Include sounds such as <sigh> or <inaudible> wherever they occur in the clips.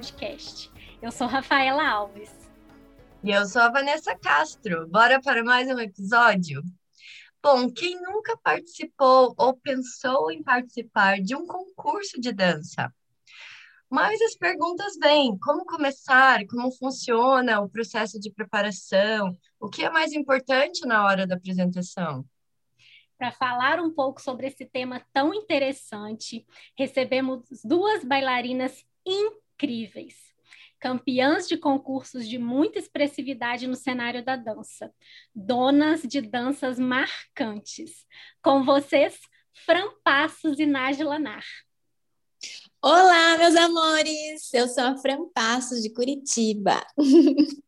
Podcast. Eu sou Rafaela Alves. E eu sou a Vanessa Castro. Bora para mais um episódio? Bom, quem nunca participou ou pensou em participar de um concurso de dança? Mas as perguntas vêm: como começar? Como funciona o processo de preparação? O que é mais importante na hora da apresentação? Para falar um pouco sobre esse tema tão interessante, recebemos duas bailarinas incríveis, campeãs de concursos de muita expressividade no cenário da dança, donas de danças marcantes. Com vocês, Fran Passos e Nájila Nar. Olá, meus amores! Eu sou a Fran Passos, de Curitiba. <laughs>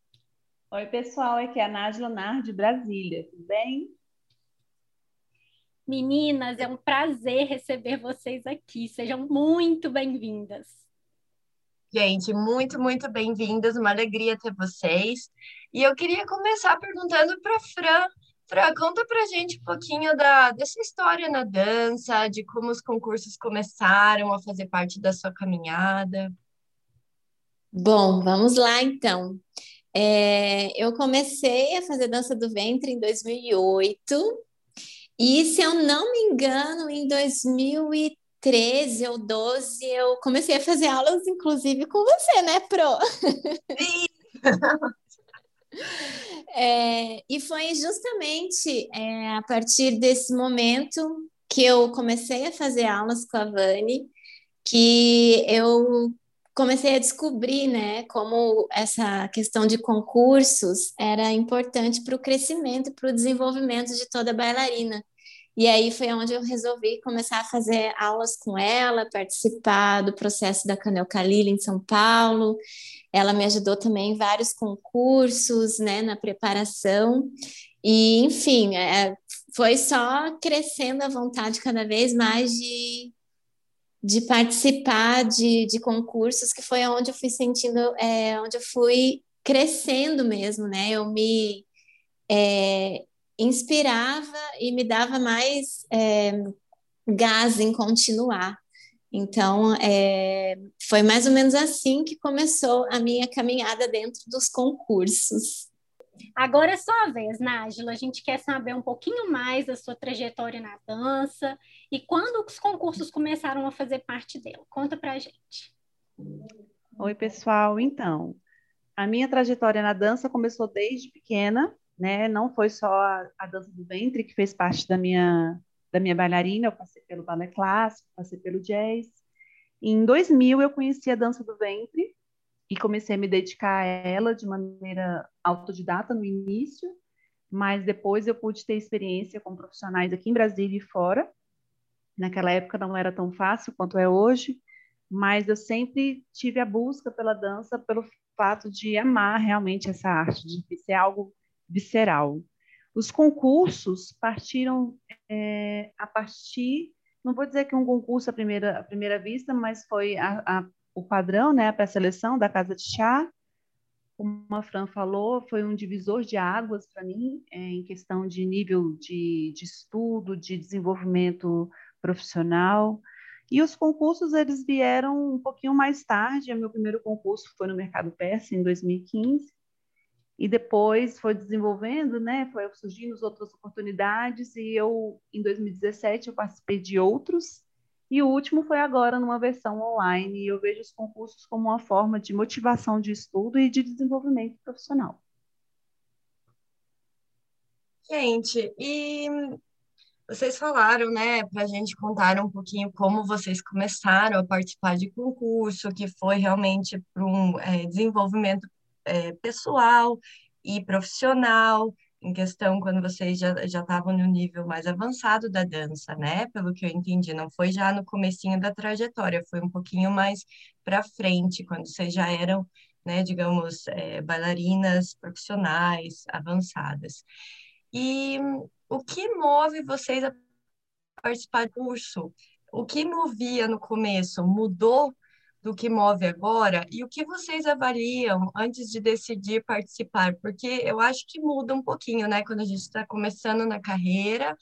Oi, pessoal, aqui é a Nájila Nar, de Brasília, tudo bem? Meninas, é um prazer receber vocês aqui. Sejam muito bem-vindas. Gente, muito, muito bem-vindas. Uma alegria ter vocês. E eu queria começar perguntando para Fran. Fran, conta para gente um pouquinho da, dessa história na dança, de como os concursos começaram a fazer parte da sua caminhada. Bom, vamos lá então. É, eu comecei a fazer dança do ventre em 2008 e se eu não me engano, em 2013 ou 12, eu comecei a fazer aulas, inclusive, com você, né, Pro? Sim! <laughs> é, e foi justamente é, a partir desse momento que eu comecei a fazer aulas com a Vani, que eu comecei a descobrir, né, como essa questão de concursos era importante para o crescimento e para o desenvolvimento de toda bailarina. E aí foi onde eu resolvi começar a fazer aulas com ela, participar do processo da Canel Kalila em São Paulo. Ela me ajudou também em vários concursos, né, na preparação. E, enfim, é, foi só crescendo a vontade cada vez mais de de participar de, de concursos, que foi onde eu fui sentindo, é, onde eu fui crescendo mesmo, né? Eu me é, inspirava e me dava mais é, gás em continuar. Então, é, foi mais ou menos assim que começou a minha caminhada dentro dos concursos. Agora é sua vez, Nájila. A gente quer saber um pouquinho mais da sua trajetória na dança e quando os concursos começaram a fazer parte dela. Conta pra gente. Oi, pessoal. Então, a minha trajetória na dança começou desde pequena, né? Não foi só a, a dança do ventre que fez parte da minha da minha bailarina, eu passei pelo balé clássico, passei pelo jazz. Em 2000 eu conheci a dança do ventre e comecei a me dedicar a ela de maneira autodidata no início, mas depois eu pude ter experiência com profissionais aqui em Brasília e fora. Naquela época não era tão fácil quanto é hoje, mas eu sempre tive a busca pela dança pelo fato de amar realmente essa arte, de ser algo visceral. Os concursos partiram é, a partir, não vou dizer que um concurso à primeira, à primeira vista, mas foi a, a o padrão, né, para a seleção da Casa de Chá. Como a Fran falou, foi um divisor de águas para mim, é, em questão de nível de, de estudo, de desenvolvimento profissional. E os concursos, eles vieram um pouquinho mais tarde. O meu primeiro concurso foi no Mercado Persa, em 2015. E depois foi desenvolvendo, né? Foi surgindo outras oportunidades. E eu, em 2017, eu participei de outros. E o último foi agora numa versão online, e eu vejo os concursos como uma forma de motivação de estudo e de desenvolvimento profissional. Gente, e vocês falaram, né, para a gente contar um pouquinho como vocês começaram a participar de concurso, que foi realmente para um é, desenvolvimento é, pessoal e profissional, em questão quando vocês já estavam no nível mais avançado da dança, né? Pelo que eu entendi, não foi já no comecinho da trajetória, foi um pouquinho mais para frente, quando vocês já eram, né, digamos, é, bailarinas profissionais avançadas. E o que move vocês a participar do curso? O que movia no começo mudou do que move agora e o que vocês avaliam antes de decidir participar? Porque eu acho que muda um pouquinho, né? Quando a gente está começando na carreira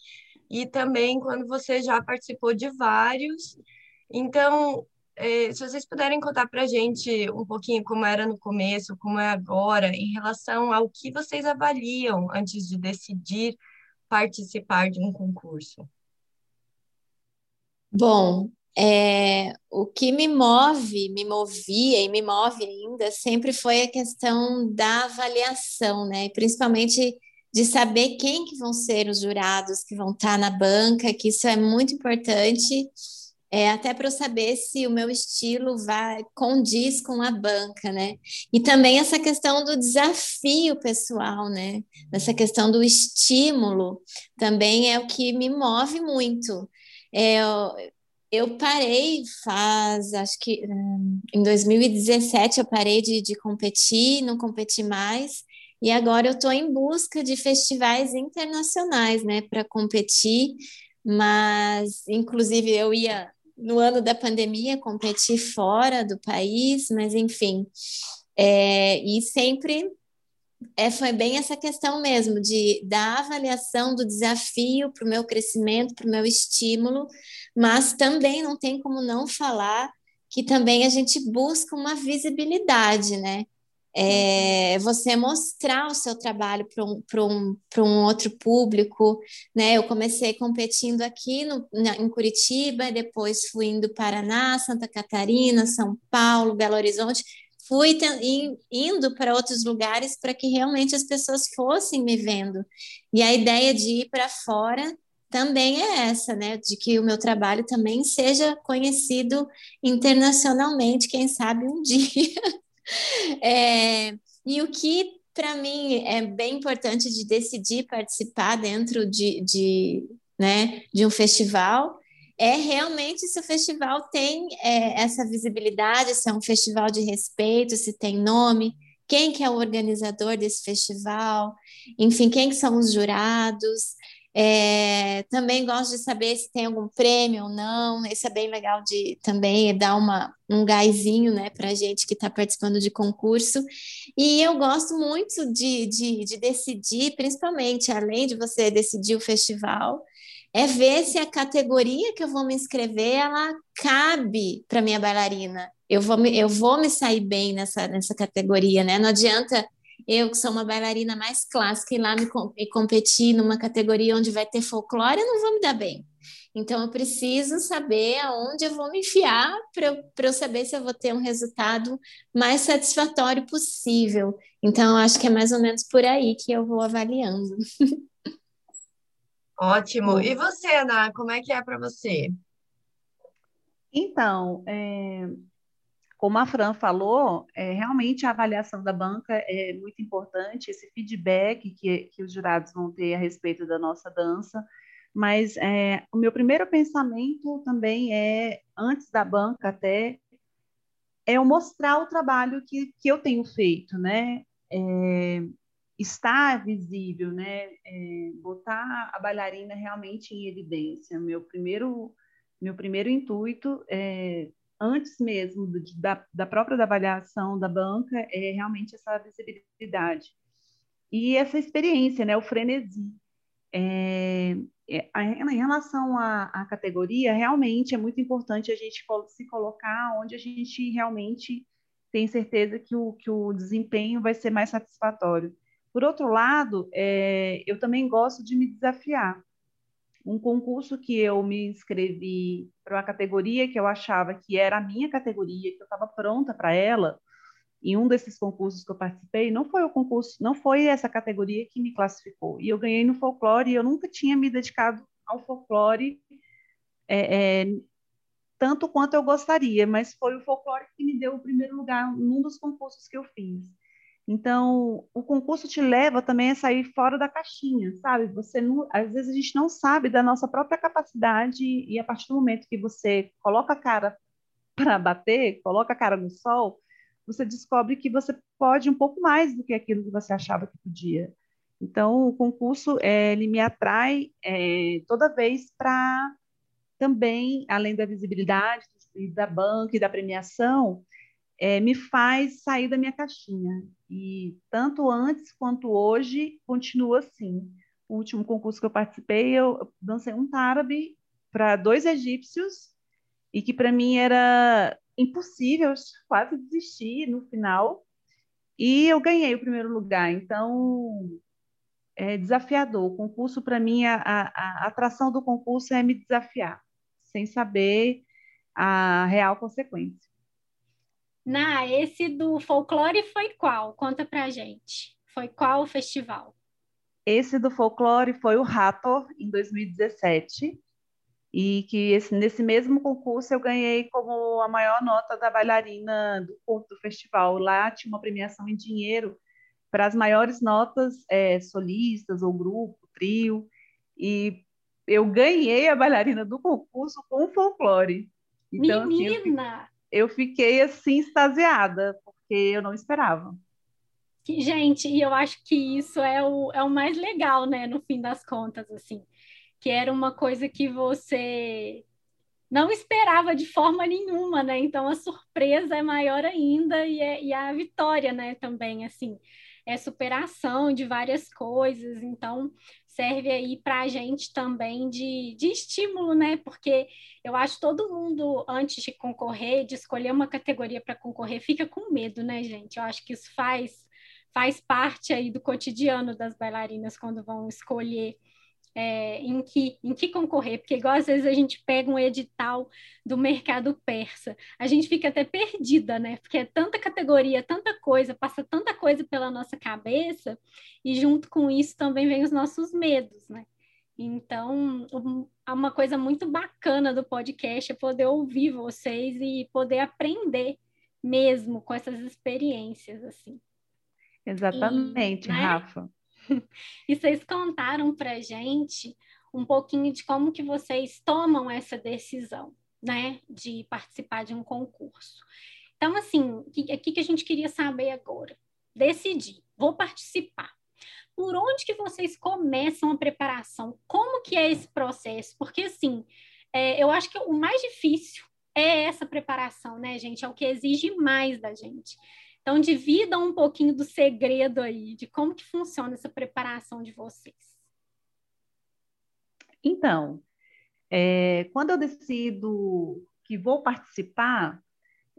e também quando você já participou de vários. Então, é, se vocês puderem contar para a gente um pouquinho como era no começo, como é agora, em relação ao que vocês avaliam antes de decidir participar de um concurso. Bom, é, o que me move, me movia e me move ainda sempre foi a questão da avaliação, né? Principalmente de saber quem que vão ser os jurados que vão estar na banca, que isso é muito importante, é, até para eu saber se o meu estilo vai condiz com a banca, né? E também essa questão do desafio pessoal, né? Essa questão do estímulo também é o que me move muito. É, eu parei faz, acho que hum, em 2017 eu parei de, de competir, não competi mais, e agora eu estou em busca de festivais internacionais, né, para competir, mas inclusive eu ia no ano da pandemia competir fora do país, mas enfim, é, e sempre é, foi bem essa questão mesmo de da avaliação do desafio para o meu crescimento, para o meu estímulo, mas também não tem como não falar que também a gente busca uma visibilidade, né? É, você mostrar o seu trabalho para um, um, um outro público, né? Eu comecei competindo aqui no, na, em Curitiba, depois fui indo Paraná, Santa Catarina, São Paulo, Belo Horizonte, fui indo para outros lugares para que realmente as pessoas fossem me vendo. E a ideia de ir para fora também é essa, né? De que o meu trabalho também seja conhecido internacionalmente, quem sabe um <laughs> dia. é, e o que para mim é bem importante de decidir participar dentro de, de, né, de um festival é realmente se o festival tem é, essa visibilidade, se é um festival de respeito, se tem nome, quem que é o organizador desse festival, enfim, quem que são os jurados, é, também gosto de saber se tem algum prêmio ou não. Isso é bem legal de também dar uma, um gásinho né, para a gente que está participando de concurso. E eu gosto muito de, de, de decidir, principalmente, além de você decidir o festival, é ver se a categoria que eu vou me inscrever ela cabe para minha bailarina. Eu vou, me, eu vou me sair bem nessa, nessa categoria, né? Não adianta eu, que sou uma bailarina mais clássica, ir lá me, me competir numa categoria onde vai ter folclore, eu não vou me dar bem. Então, eu preciso saber aonde eu vou me enfiar para eu, saber se eu vou ter um resultado mais satisfatório possível. Então, acho que é mais ou menos por aí que eu vou avaliando. <laughs> Ótimo. E você, Ana, como é que é para você? Então, é, como a Fran falou, é, realmente a avaliação da banca é muito importante, esse feedback que, que os jurados vão ter a respeito da nossa dança. Mas é, o meu primeiro pensamento também é, antes da banca até, é eu mostrar o trabalho que, que eu tenho feito, né? É, estar visível, né? É, botar a bailarina realmente em evidência. Meu primeiro, meu primeiro intuito é antes mesmo do, da, da própria avaliação da banca, é realmente essa visibilidade. E essa experiência, né, o frenesi. É, é, em relação à, à, categoria, realmente é muito importante a gente se colocar onde a gente realmente tem certeza que o, que o desempenho vai ser mais satisfatório. Por outro lado, é, eu também gosto de me desafiar um concurso que eu me inscrevi para uma categoria que eu achava que era a minha categoria, que eu estava pronta para ela. Em um desses concursos que eu participei, não foi o concurso, não foi essa categoria que me classificou. E eu ganhei no folclore. E eu nunca tinha me dedicado ao folclore é, é, tanto quanto eu gostaria, mas foi o folclore que me deu o primeiro lugar num dos concursos que eu fiz. Então, o concurso te leva também a sair fora da caixinha, sabe? Você não, às vezes a gente não sabe da nossa própria capacidade e a partir do momento que você coloca a cara <laughs> para bater, coloca a cara no sol, você descobre que você pode um pouco mais do que aquilo que você achava que podia. Então, o concurso é, ele me atrai é, toda vez para também, além da visibilidade da banca e da premiação, é, me faz sair da minha caixinha. E tanto antes quanto hoje continua assim. o último concurso que eu participei, eu dancei um tárabe para dois egípcios e que para mim era impossível, <laughs> quase desisti no final. E eu ganhei o primeiro lugar. Então, é desafiador. O concurso, para mim, a, a, a, atração do concurso é me desafiar, sem saber a real consequência. Na, esse do folclore foi qual? Conta pra gente. Foi qual o festival? Esse do folclore foi o Rator, em 2017 e que esse, nesse mesmo concurso eu ganhei como a maior nota da bailarina do corpo do festival. Lá tinha uma premiação em dinheiro para as maiores notas é, solistas ou grupo, trio, e eu ganhei a bailarina do concurso com folclore. Então, Menina! Assim, eu, fiquei, assim extasiada, porque eu não esperava. Gente, e eu acho que isso é o, é o mais legal, né, no fim das contas, assim que era uma coisa que você não esperava de forma nenhuma, né? Então a surpresa é maior ainda e, é, e a vitória, né? Também, assim, é superação de várias coisas. Então serve aí para a gente também de, de estímulo, né? Porque eu acho todo mundo, antes de concorrer, de escolher uma categoria para concorrer, fica com medo, né, gente? Eu acho que isso faz, faz parte aí do cotidiano das bailarinas quando vão escolher é, em, que, em que concorrer, porque igual às vezes a gente pega um edital do mercado persa, a gente fica até perdida, né? Porque é tanta categoria, tanta coisa, passa tanta coisa pela nossa cabeça, e junto com isso também vem os nossos medos, né? Então, uma coisa muito bacana do podcast é poder ouvir vocês e poder aprender mesmo com essas experiências, assim. Exatamente, e, né? Rafa. <laughs> e vocês contaram para gente um pouquinho de como que vocês tomam essa decisão, né, de participar de um concurso. Então, assim, o que, a gente queria saber agora? Decidir, vou participar. Por onde que vocês começam a preparação? Como que é esse processo? Porque, assim, é, eu acho que o mais difícil é essa preparação, né, gente? É o que exige mais da gente. Então, divida um pouquinho do segredo aí, de como que funciona essa preparação de vocês. Então, é, quando eu decido que vou participar,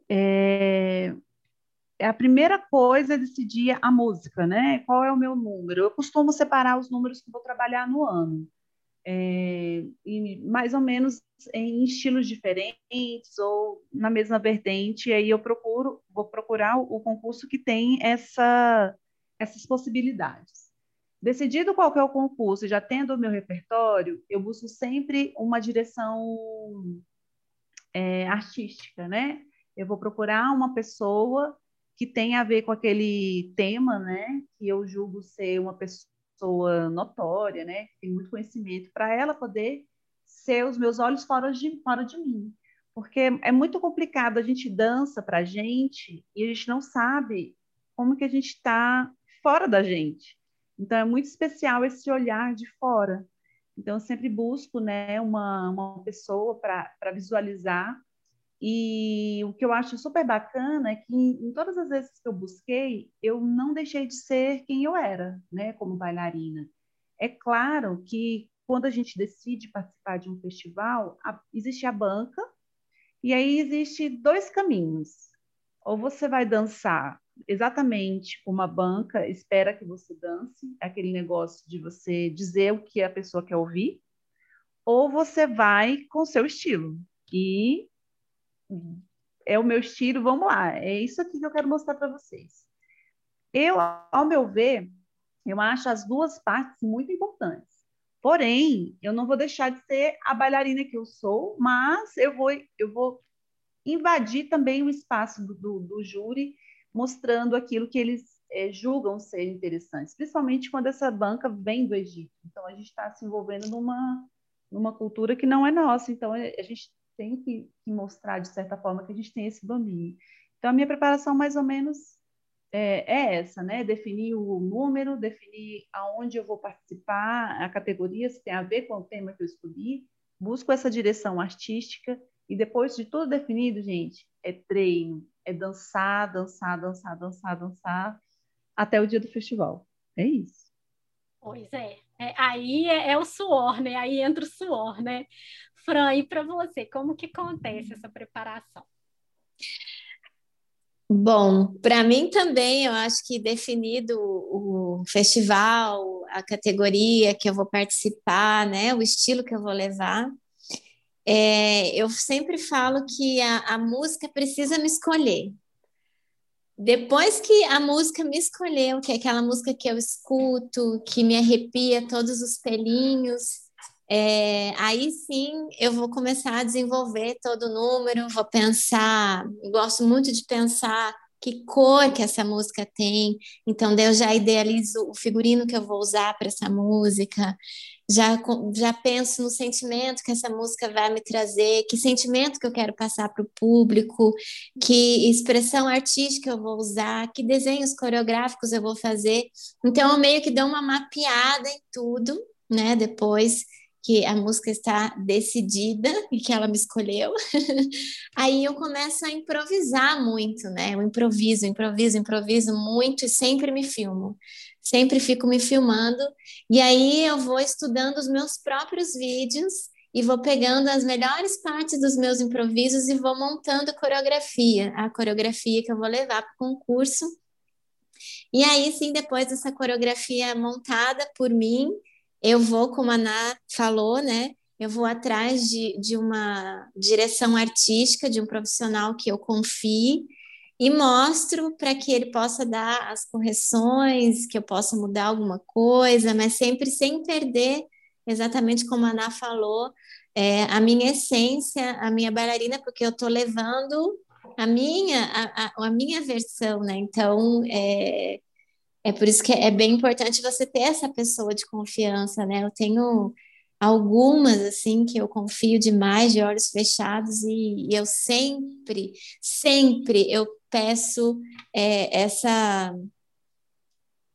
é, é a primeira coisa é decidir a música, né? Qual é o meu número? Eu costumo separar os números que vou trabalhar no ano é, mais ou menos em estilos diferentes ou na mesma vertente, e aí eu procuro, vou procurar o, concurso que tem essa, essas possibilidades. Decidido qual é o concurso, já tendo o meu repertório, eu busco sempre uma direção é, artística, né? Eu vou procurar uma pessoa que tenha a ver com aquele tema, né? Que eu julgo ser uma pessoa pessoa notória, né, que tem muito conhecimento, para ela poder ser os meus olhos fora de, fora de mim. Porque é muito complicado, a gente dança para a gente e a gente não sabe como que a gente está fora da gente. Então, é muito especial esse olhar de fora. Então, eu sempre busco né, uma, uma pessoa para visualizar e o que eu acho super bacana é que em todas as vezes que eu busquei, eu não deixei de ser quem eu era, né, como bailarina. É claro que quando a gente decide participar de um festival, a, existe a banca e aí existe dois caminhos. Ou você vai dançar exatamente como a banca espera que você dance, aquele negócio de você dizer o que a pessoa quer ouvir, ou você vai com seu estilo. E é o meu estilo, vamos lá, é isso aqui que eu quero mostrar para vocês. Eu, ao meu ver, eu acho as duas partes muito importantes. Porém, eu não vou deixar de ser a bailarina que eu sou, mas eu vou, eu vou invadir também o espaço do, do, do júri, mostrando aquilo que eles é, julgam ser interessante, principalmente quando essa banca vem do Egito. Então, a gente está se envolvendo numa, numa cultura que não é nossa. Então, a gente tem que, que, mostrar, de certa forma, que a gente tem esse domínio. Então, a minha preparação, mais ou menos, é, é, essa, né? Definir o número, definir aonde eu vou participar, a categoria, se tem a ver com o tema que eu escolhi, busco essa direção artística, e depois de tudo definido, gente, é treino, é dançar, dançar, dançar, dançar, dançar, até o dia do festival. É isso. Pois é, É, aí é, é, o suor, né? Aí entra o suor, né? Fran, e para você, como que acontece essa preparação? Bom, para mim também, eu acho que definido o festival, a categoria que eu vou participar, né, o estilo que eu vou levar, é, eu sempre falo que a, a música precisa me escolher. Depois que a música me escolheu, que é aquela música que eu escuto, que me arrepia todos os pelinhos, é, aí sim eu vou começar a desenvolver todo o número, vou pensar, gosto muito de pensar que cor que essa música tem, então eu já idealizo o figurino que eu vou usar para essa música, já, já penso no sentimento que essa música vai me trazer, que sentimento que eu quero passar para o público, que expressão artística eu vou usar, que desenhos coreográficos eu vou fazer. Então eu meio que dou uma mapeada em tudo, né? Depois que a música está decidida e que ela me escolheu, <laughs> aí eu começo a improvisar muito, né? Eu improviso, improviso, improviso muito e sempre me filmo. Sempre fico me filmando e aí eu vou estudando os meus próprios vídeos e vou pegando as melhores partes dos meus improvisos e vou montando coreografia, a coreografia que eu vou levar para o concurso. E aí sim, depois dessa coreografia montada por mim, eu vou, como a Ana falou, né? Eu vou atrás de, de uma direção artística, de um profissional que eu confie e mostro para que ele possa dar as correções, que eu possa mudar alguma coisa, mas sempre sem perder, exatamente como a Ana falou, é, a minha essência, a minha bailarina, porque eu estou levando a minha, a, a, a, minha versão, né? Então, é, é por isso que é bem importante você ter essa pessoa de confiança, né? Eu tenho algumas assim que eu confio demais de olhos fechados e, e eu sempre, sempre eu peço é, essa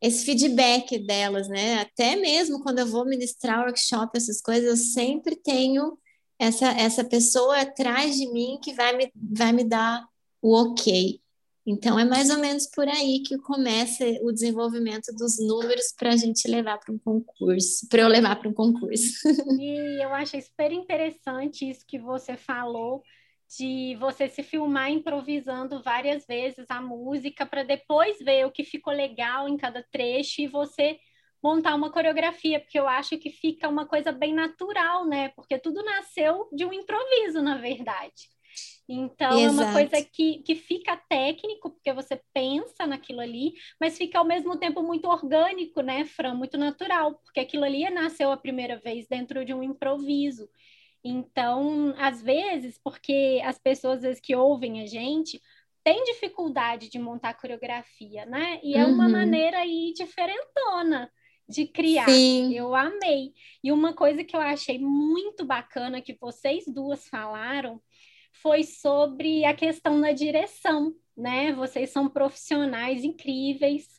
esse feedback delas, né? Até mesmo quando eu vou ministrar workshop, essas coisas, eu sempre tenho essa, essa pessoa atrás de mim que vai me, vai me dar o ok. Então, é mais ou menos por aí que começa o desenvolvimento dos números para a gente levar para um concurso, para eu levar para um concurso. <laughs> E eu achei super interessante isso que você falou, de você se filmar improvisando várias vezes a música para depois ver o que ficou legal em cada trecho e você montar uma coreografia, porque eu acho que fica uma coisa bem natural, né? Porque tudo nasceu de um improviso, na verdade. Então, Exato. é uma coisa que, que fica técnico, porque você pensa naquilo ali, mas fica ao mesmo tempo muito orgânico, né, Fran? Muito natural, porque aquilo ali nasceu a primeira vez dentro de um improviso. Então, às vezes, porque as pessoas vezes, que ouvem a gente têm dificuldade de montar coreografia, né? E é uma uhum. maneira aí diferentona de criar. Sim. Eu amei. E uma coisa que eu achei muito bacana que vocês duas falaram foi sobre a questão da direção, né? Vocês são profissionais incríveis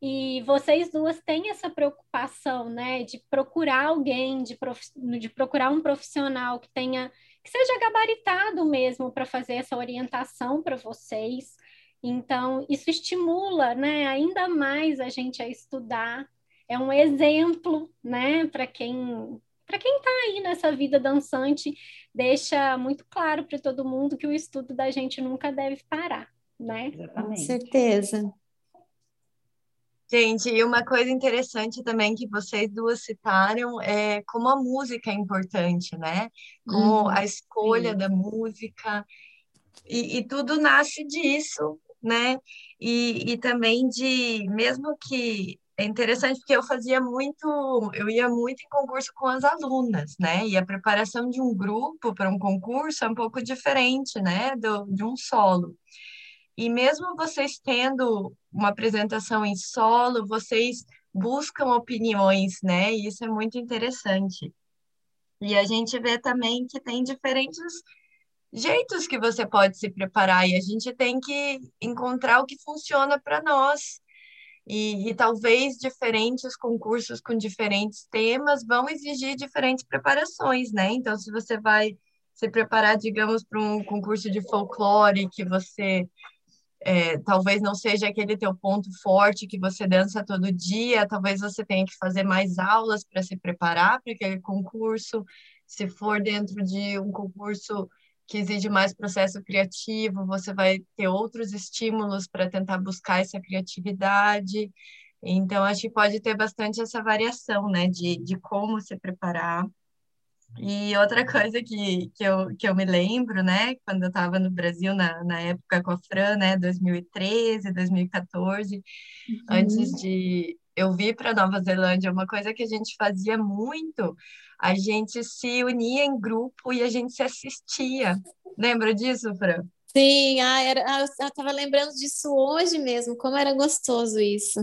e vocês duas têm essa preocupação, né, de procurar alguém, de, prof... de procurar um profissional que tenha, que seja gabaritado mesmo para fazer essa orientação para vocês. Então, isso estimula, né, ainda mais a gente a estudar. É um exemplo, né, para quem para quem está aí nessa vida dançante, deixa muito claro para todo mundo que o estudo da gente nunca deve parar, né? Com certeza. Gente, e uma coisa interessante também que vocês duas citaram é como a música é importante, né? Como hum, a escolha sim. da música, e, e, tudo nasce disso, né? E, e também de, mesmo que é interessante porque eu fazia muito, eu ia muito em concurso com as alunas, né? E a preparação de um grupo para um concurso é um pouco diferente, né? Do, de um solo. E mesmo vocês tendo uma apresentação em solo, vocês buscam opiniões, né? E isso é muito interessante. E a gente vê também que tem diferentes jeitos que você pode se preparar e a gente tem que encontrar o que funciona para nós. E, e, talvez diferentes concursos com diferentes temas vão exigir diferentes preparações, né? Então, se você vai se preparar, digamos, para um concurso de folclore, que você é, talvez não seja aquele teu ponto forte que você dança todo dia, talvez você tenha que fazer mais aulas para se preparar para aquele concurso. Se for dentro de um concurso que exige mais processo criativo, você vai ter outros estímulos para tentar buscar essa criatividade. Então, acho que pode ter bastante essa variação, né, de, de como se preparar. E outra coisa que, que, eu, que eu me lembro, né, quando eu estava no Brasil, na, na época com a Fran, né, 2013, 2014, uhum. antes de eu vir para Nova Zelândia, uma coisa que a gente fazia muito, a gente se unia em grupo e a gente se assistia. Lembra disso, Fran? Sim, ah, era, ah, eu estava lembrando disso hoje mesmo, como era gostoso isso.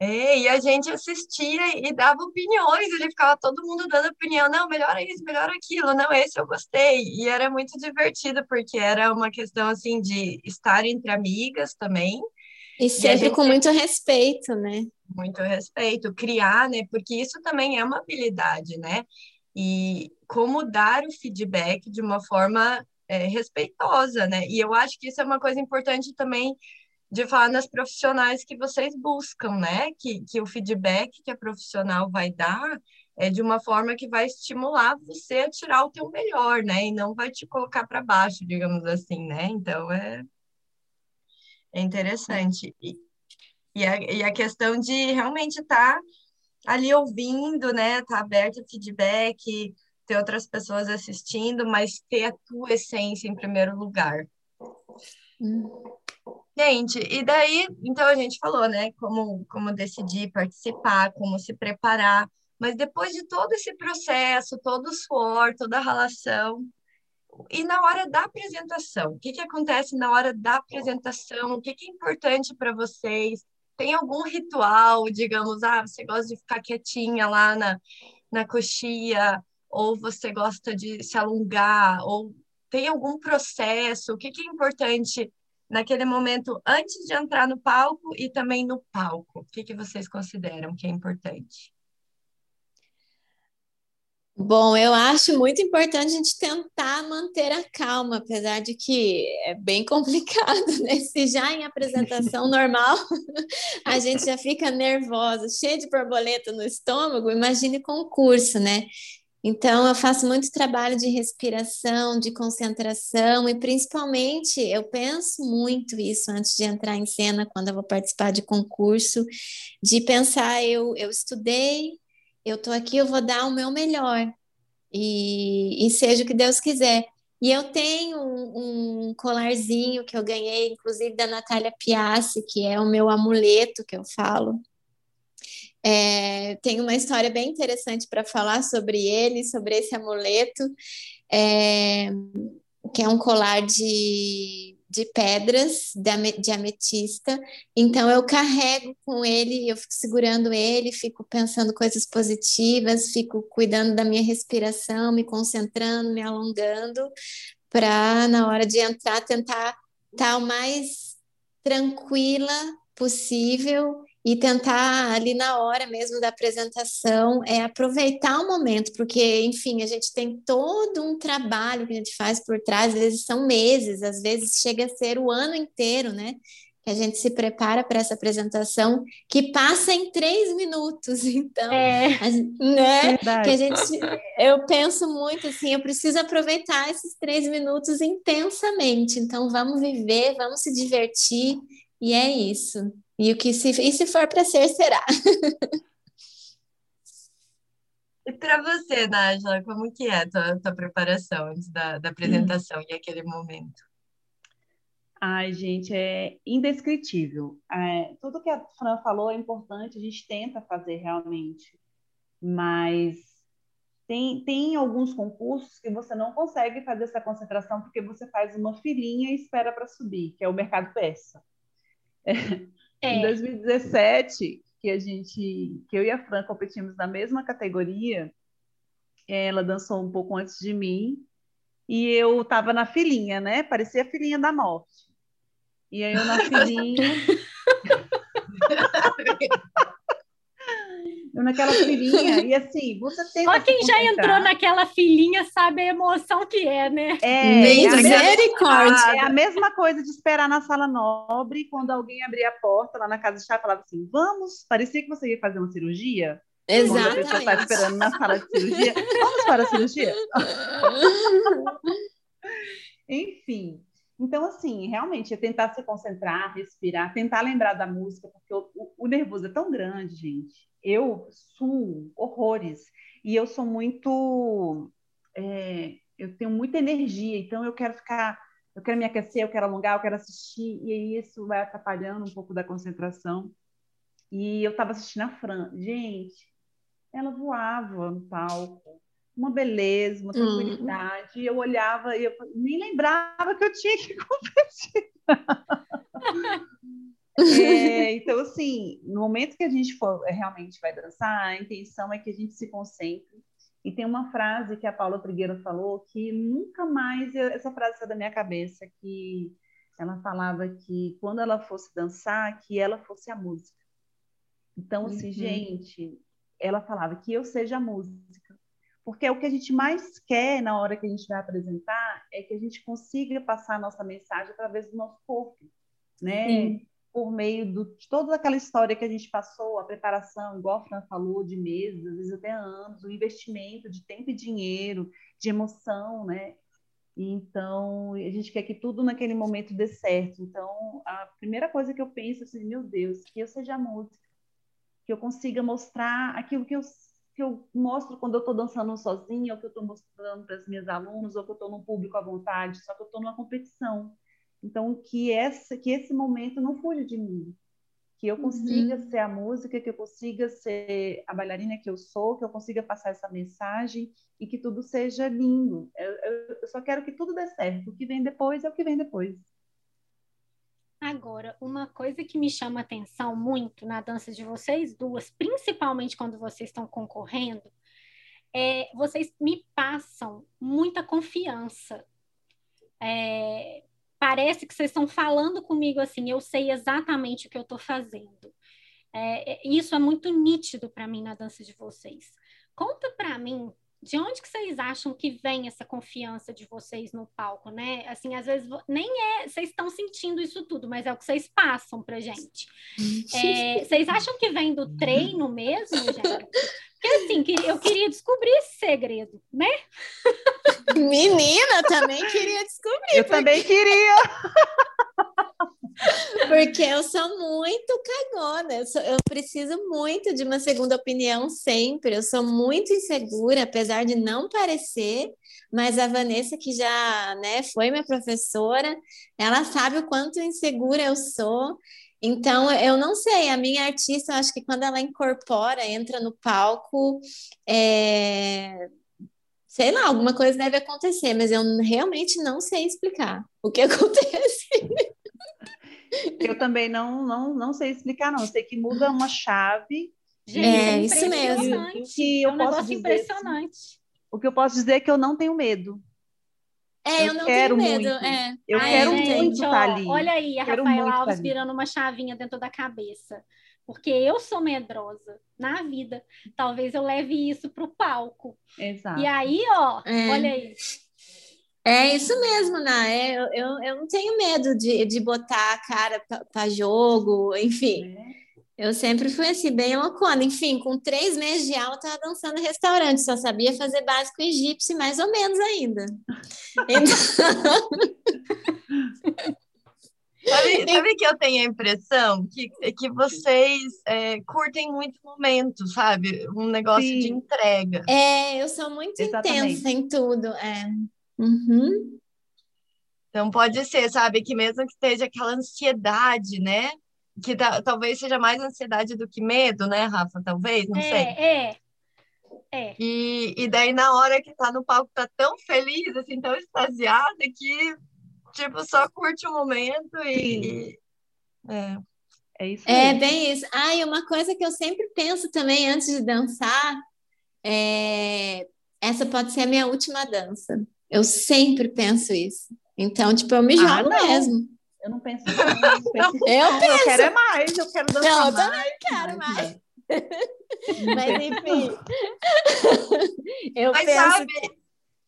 É, e a gente assistia e dava opiniões, ele ficava todo mundo dando opinião, não, melhora isso, melhora aquilo, não, esse eu gostei. E era muito divertido, porque era uma questão, assim, de estar entre amigas também. E sempre gente... com muito respeito, né? Muito respeito, criar, né? Porque isso também é uma habilidade, né? E como dar o feedback de uma forma é, respeitosa, né? E eu acho que isso é uma coisa importante também de falar nas profissionais que vocês buscam, né? Que, que o feedback que a profissional vai dar é de uma forma que vai estimular você a tirar o teu melhor, né? E não vai te colocar para baixo, digamos assim, né? Então é, é interessante. E, e, a, e a questão de realmente estar tá ali ouvindo, né? Tá aberto o feedback, ter outras pessoas assistindo, mas ter a tua essência em primeiro lugar. Hum. Gente, e daí, então a gente falou, né, como, como decidir participar, como se preparar, mas depois de todo esse processo, todo o suor, toda a relação, e na hora da apresentação, o que, que acontece na hora da apresentação? O que, que é importante para vocês? Tem algum ritual, digamos, ah, você gosta de ficar quietinha lá na, na coxia, ou você gosta de se alongar, ou tem algum processo? O que, que é importante naquele momento antes de entrar no palco e também no palco? O que, que vocês consideram que é importante? Bom, eu acho muito importante a gente tentar manter a calma, apesar de que é bem <laughs> complicado, né? Se já em apresentação <laughs> normal <laughs> a gente já fica nervosa, cheia de borboleta no estômago, imagine concurso, né? Então, eu faço muito trabalho de respiração, de concentração, e principalmente eu penso muito isso antes de entrar em cena, quando eu vou participar de concurso, de pensar: eu, eu estudei, eu estou aqui, eu vou dar o meu melhor, e, e seja o que Deus quiser. E eu tenho um, um, colarzinho que eu ganhei, inclusive da Natália Piassi, que é o meu amuleto que eu falo, é, tem uma história bem interessante para falar sobre ele, sobre esse amuleto, é, que é um colar de, de pedras de ametista. Então, eu carrego com ele, eu fico segurando ele, fico pensando coisas positivas, fico cuidando da minha respiração, me concentrando, me alongando, para, na hora de entrar, tentar estar tá o mais tranquila possível e tentar ali na hora mesmo da apresentação é aproveitar o momento, porque enfim, a gente tem todo um trabalho que a gente faz por trás, às vezes são meses, às vezes chega a ser o ano inteiro, né? Que a gente se prepara para essa apresentação que passa em três minutos, <laughs> então, é, a, né? Verdade. Que a gente, eu penso muito assim, eu preciso aproveitar esses três minutos intensamente. Então, vamos viver, vamos se divertir e é isso. E o que se, e se for para ser, será. E para você, Nájila, como que é a tua, tua preparação antes da, da apresentação e aquele momento? Ai, gente, é indescritível. É, tudo que a Fran falou é importante, a gente tenta fazer realmente, mas tem, tem alguns concursos que você não consegue fazer essa concentração porque você faz uma filinha e espera para subir, que é o mercado persa. É, é. Em 2017, que a gente, que eu e a Fran competimos na mesma categoria, ela dançou um pouco antes de mim e eu estava na filinha, né? Parecia a filinha da morte. E aí eu na <laughs> filinha <laughs> eu naquela filinha, e assim, você tem. Só quem já entrou naquela filinha sabe a emoção que é, né? É, Misericórdia! É a mesma coisa de esperar na sala nobre, quando alguém abria a porta lá na casa de chá falava assim: vamos, parecia que você ia fazer uma cirurgia. A pessoa está esperando na sala de cirurgia, vamos para a cirurgia? <laughs> Enfim, então, assim, realmente é tentar se concentrar, respirar, tentar lembrar da música, porque o, o, o nervoso é tão grande, gente. Eu suo horrores e eu sou muito. É, eu tenho muita energia, então eu quero ficar. Eu quero me aquecer, eu quero alongar, eu quero assistir, e isso vai atrapalhando um pouco da concentração. E eu estava assistindo a Fran. Gente, ela voava no palco uma beleza, uma hum. tranquilidade. Hum. Eu olhava e eu nem lembrava que eu tinha que <laughs> competir. é, então, assim, no momento que a gente for é, realmente vai dançar, a intenção é que a gente se concentre. E tem uma frase que a Paula Trigueiro falou que nunca mais, eu, essa frase saiu da minha cabeça, que ela falava que quando ela fosse dançar, que ela fosse a música. Então, assim, uhum. gente, ela falava que eu seja a música porque o que a gente mais quer na hora que a gente vai apresentar é que a gente consiga passar a nossa mensagem através do nosso corpo, né? Sim. Por meio do, de toda aquela história que a gente passou, a preparação, igual a Fran falou, de meses, às vezes até anos, o investimento de tempo e dinheiro, de emoção, né? Então, a gente quer que tudo naquele momento dê certo. Então, a primeira coisa que eu penso é assim, meu Deus, que eu seja música, que eu consiga mostrar aquilo que eu que eu mostro quando eu estou dançando sozinha, ou que eu estou mostrando para as minhas alunos, ou que eu estou num público à vontade, só que eu estou numa competição. Então, que, essa, que esse momento não fuja de mim. Que eu consiga uhum. ser a música, que eu consiga ser a bailarina que eu sou, que eu consiga passar essa mensagem e que tudo seja lindo. Eu, eu, eu só quero que tudo dê certo. O que vem depois é o que vem depois. Agora, uma coisa que me chama atenção muito na dança de vocês duas, principalmente quando vocês estão concorrendo, é vocês me passam muita confiança. É, parece que vocês estão falando comigo assim, eu sei exatamente o que eu estou fazendo. É, é, isso é muito nítido para mim na dança de vocês. Conta para mim de onde que vocês acham que vem essa confiança de vocês no palco, né? Assim, às vezes nem é, vocês estão sentindo isso tudo, mas é o que vocês passam pra gente. É, vocês acham que vem do treino mesmo, gente? Porque assim, eu queria descobrir esse segredo, né? Menina, também queria descobrir. Eu porque... também queria. Porque eu sou muito cagona, eu, sou, eu, preciso muito de uma segunda opinião sempre. Eu sou muito insegura, apesar de não parecer, mas a Vanessa, que já né, foi minha professora, ela sabe o quanto insegura eu sou. Então, eu não sei, a minha artista, acho que quando ela incorpora, entra no palco, é... sei lá, alguma coisa deve acontecer, mas eu realmente não sei explicar o que <laughs> acontece. Eu também não, não, não sei explicar, não. Eu sei que muda uma chave. Gente, é, é isso mesmo. O que eu é um posso dizer, impressionante. O que eu posso dizer é que eu não tenho medo. É, eu, eu não quero tenho medo. É. Eu Ai, quero gente, muito estar tá ali. Olha aí, a Rafaela Alves virando uma chavinha dentro da cabeça. Porque eu sou medrosa na vida. Talvez eu leve isso para o palco. Exato. E aí, ó, é. olha aí. É isso mesmo, né? Eu, eu, eu não tenho medo de, de botar a cara para jogo, enfim. É. Eu sempre fui assim, bem loucona. Enfim, com três meses de aula, estava dançando em restaurante, só sabia fazer básico egípcio, mais ou menos ainda. <laughs> Então... sabe, sabe, que eu tenho a impressão que, que vocês é, curtem muito momento, sabe? Um negócio Sim. de entrega. É, eu sou muito Exatamente. intensa em tudo. É. Uhum. Então pode ser, sabe, que mesmo que esteja aquela ansiedade, né? que tá, talvez seja mais ansiedade do que medo, né, Rafa? Talvez, não é, sei. É, é. E, e daí, na hora que tá no palco, tá tão feliz, assim, tão extasiada, que, tipo, só curte o momento e... é. É isso É bem isso. Ah, e uma coisa que eu sempre penso também antes de dançar é... Essa pode ser a minha última dança. Eu sempre penso isso. Então, tipo, eu me ah, jogo ah, mesmo. Eu não penso, não, penso <laughs> eu, penso. eu quero é mais, eu quero dançar não, eu também quero mais. mais. Mas <laughs> enfim. eu Mas penso sabe,